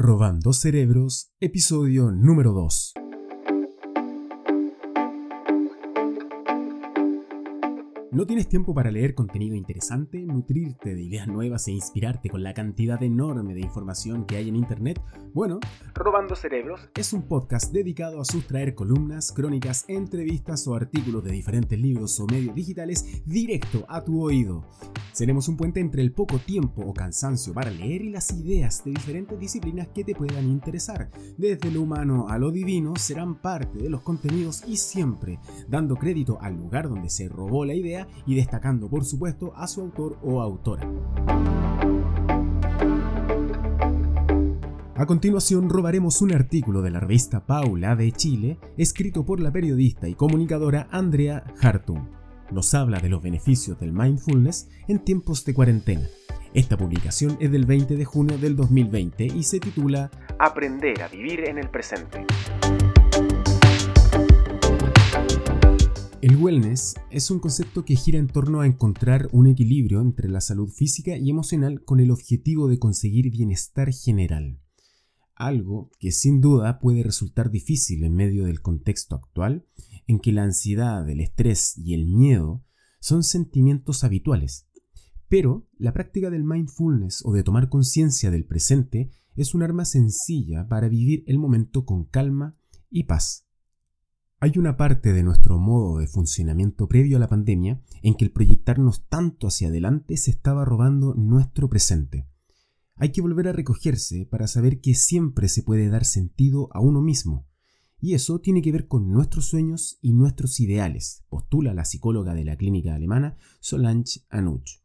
Robando Cerebros, episodio número 2. ¿No tienes tiempo para leer contenido interesante, nutrirte de ideas nuevas e inspirarte con la cantidad enorme de información que hay en Internet? Bueno, Robando Cerebros es un podcast dedicado a sustraer columnas, crónicas, entrevistas o artículos de diferentes libros o medios digitales directo a tu oído. Seremos un puente entre el poco tiempo o cansancio para leer y las ideas de diferentes disciplinas que te puedan interesar. Desde lo humano a lo divino serán parte de los contenidos y siempre dando crédito al lugar donde se robó la idea y destacando por supuesto a su autor o autora. A continuación robaremos un artículo de la revista Paula de Chile, escrito por la periodista y comunicadora Andrea Hartung. Nos habla de los beneficios del mindfulness en tiempos de cuarentena. Esta publicación es del 20 de junio del 2020 y se titula Aprender a vivir en el presente. Wellness es un concepto que gira en torno a encontrar un equilibrio entre la salud física y emocional con el objetivo de conseguir bienestar general. Algo que sin duda puede resultar difícil en medio del contexto actual en que la ansiedad, el estrés y el miedo son sentimientos habituales. Pero la práctica del mindfulness o de tomar conciencia del presente es un arma sencilla para vivir el momento con calma y paz. Hay una parte de nuestro modo de funcionamiento previo a la pandemia en que el proyectarnos tanto hacia adelante se estaba robando nuestro presente. Hay que volver a recogerse para saber que siempre se puede dar sentido a uno mismo. Y eso tiene que ver con nuestros sueños y nuestros ideales, postula la psicóloga de la clínica alemana Solange Anuch.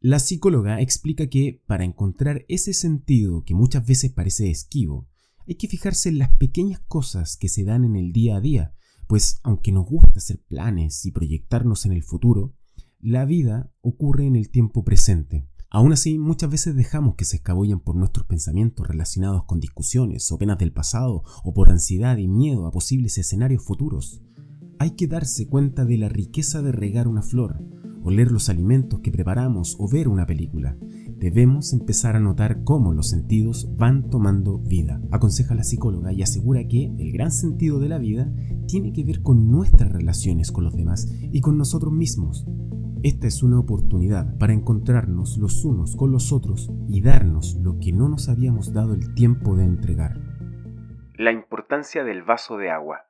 La psicóloga explica que para encontrar ese sentido que muchas veces parece esquivo, hay que fijarse en las pequeñas cosas que se dan en el día a día, pues aunque nos gusta hacer planes y proyectarnos en el futuro, la vida ocurre en el tiempo presente. Aún así, muchas veces dejamos que se escabullan por nuestros pensamientos relacionados con discusiones o penas del pasado o por ansiedad y miedo a posibles escenarios futuros. Hay que darse cuenta de la riqueza de regar una flor, oler los alimentos que preparamos o ver una película. Debemos empezar a notar cómo los sentidos van tomando vida, aconseja la psicóloga y asegura que el gran sentido de la vida tiene que ver con nuestras relaciones con los demás y con nosotros mismos. Esta es una oportunidad para encontrarnos los unos con los otros y darnos lo que no nos habíamos dado el tiempo de entregar. La importancia del vaso de agua.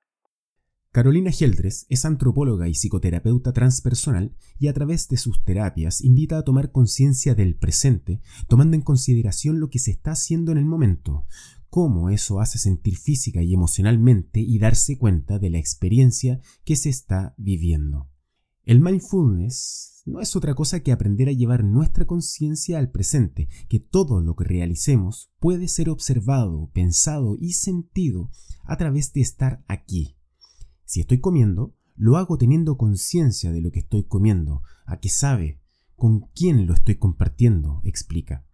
Carolina Geldres es antropóloga y psicoterapeuta transpersonal y a través de sus terapias invita a tomar conciencia del presente, tomando en consideración lo que se está haciendo en el momento, cómo eso hace sentir física y emocionalmente y darse cuenta de la experiencia que se está viviendo. El mindfulness no es otra cosa que aprender a llevar nuestra conciencia al presente, que todo lo que realicemos puede ser observado, pensado y sentido a través de estar aquí si estoy comiendo, lo hago teniendo conciencia de lo que estoy comiendo, a qué sabe, con quién lo estoy compartiendo, explica.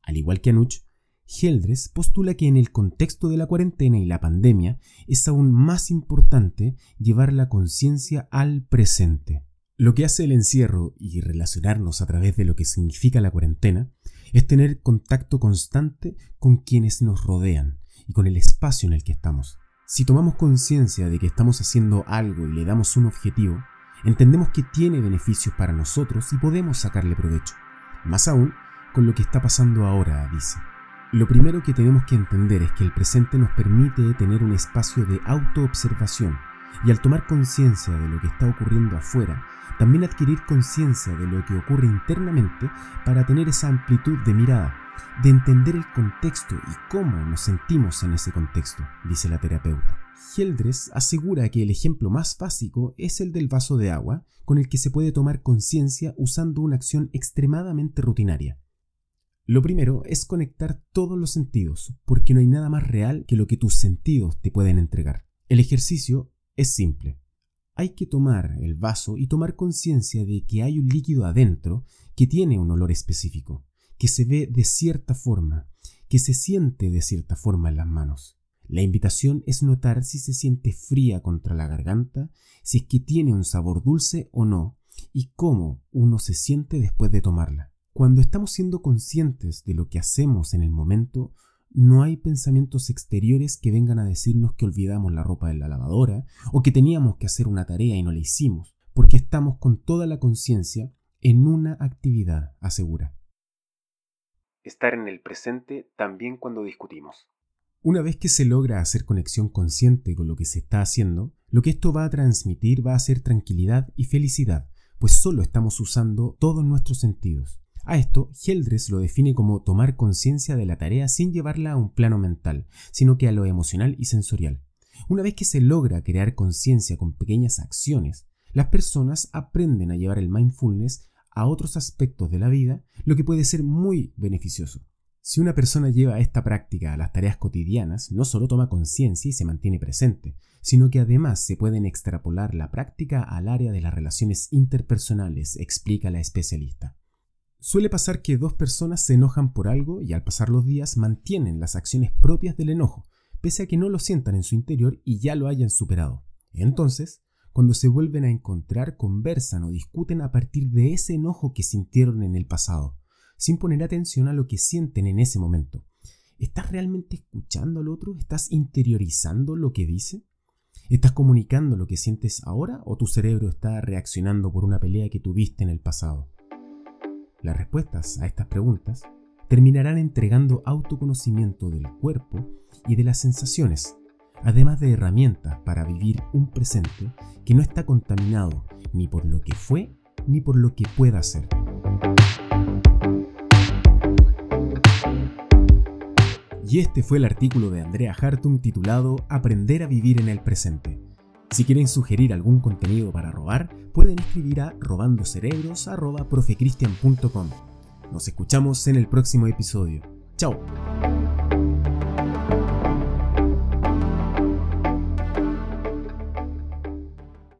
Al igual que Anuch, Geldres postula que en el contexto de la cuarentena y la pandemia es aún más importante llevar la conciencia al presente. Lo que hace el encierro y relacionarnos a través de lo que significa la cuarentena es tener contacto constante con quienes nos rodean y con el espacio en el que estamos. Si tomamos conciencia de que estamos haciendo algo y le damos un objetivo, entendemos que tiene beneficios para nosotros y podemos sacarle provecho. Más aún con lo que está pasando ahora, dice. Lo primero que tenemos que entender es que el presente nos permite tener un espacio de autoobservación y al tomar conciencia de lo que está ocurriendo afuera, también adquirir conciencia de lo que ocurre internamente para tener esa amplitud de mirada de entender el contexto y cómo nos sentimos en ese contexto, dice la terapeuta. Geldres asegura que el ejemplo más básico es el del vaso de agua, con el que se puede tomar conciencia usando una acción extremadamente rutinaria. Lo primero es conectar todos los sentidos, porque no hay nada más real que lo que tus sentidos te pueden entregar. El ejercicio es simple. Hay que tomar el vaso y tomar conciencia de que hay un líquido adentro que tiene un olor específico que se ve de cierta forma, que se siente de cierta forma en las manos. La invitación es notar si se siente fría contra la garganta, si es que tiene un sabor dulce o no, y cómo uno se siente después de tomarla. Cuando estamos siendo conscientes de lo que hacemos en el momento, no hay pensamientos exteriores que vengan a decirnos que olvidamos la ropa de la lavadora o que teníamos que hacer una tarea y no la hicimos, porque estamos con toda la conciencia en una actividad, asegura. Estar en el presente también cuando discutimos. Una vez que se logra hacer conexión consciente con lo que se está haciendo, lo que esto va a transmitir va a ser tranquilidad y felicidad, pues solo estamos usando todos nuestros sentidos. A esto, Heldres lo define como tomar conciencia de la tarea sin llevarla a un plano mental, sino que a lo emocional y sensorial. Una vez que se logra crear conciencia con pequeñas acciones, las personas aprenden a llevar el mindfulness a otros aspectos de la vida, lo que puede ser muy beneficioso. Si una persona lleva esta práctica a las tareas cotidianas, no solo toma conciencia y se mantiene presente, sino que además se pueden extrapolar la práctica al área de las relaciones interpersonales, explica la especialista. Suele pasar que dos personas se enojan por algo y al pasar los días mantienen las acciones propias del enojo, pese a que no lo sientan en su interior y ya lo hayan superado. Entonces, cuando se vuelven a encontrar, conversan o discuten a partir de ese enojo que sintieron en el pasado sin poner atención a lo que sienten en ese momento. ¿Estás realmente escuchando al otro? ¿Estás interiorizando lo que dice? ¿Estás comunicando lo que sientes ahora o tu cerebro está reaccionando por una pelea que tuviste en el pasado? Las respuestas a estas preguntas terminarán entregando autoconocimiento del cuerpo y de las sensaciones, además de herramientas para vivir un presente que no está contaminado ni por lo que fue ni por lo que pueda ser. Y este fue el artículo de Andrea Hartung titulado Aprender a vivir en el presente. Si quieren sugerir algún contenido para robar, pueden escribir a robandocerebros.profecristian.com. Nos escuchamos en el próximo episodio. ¡Chao!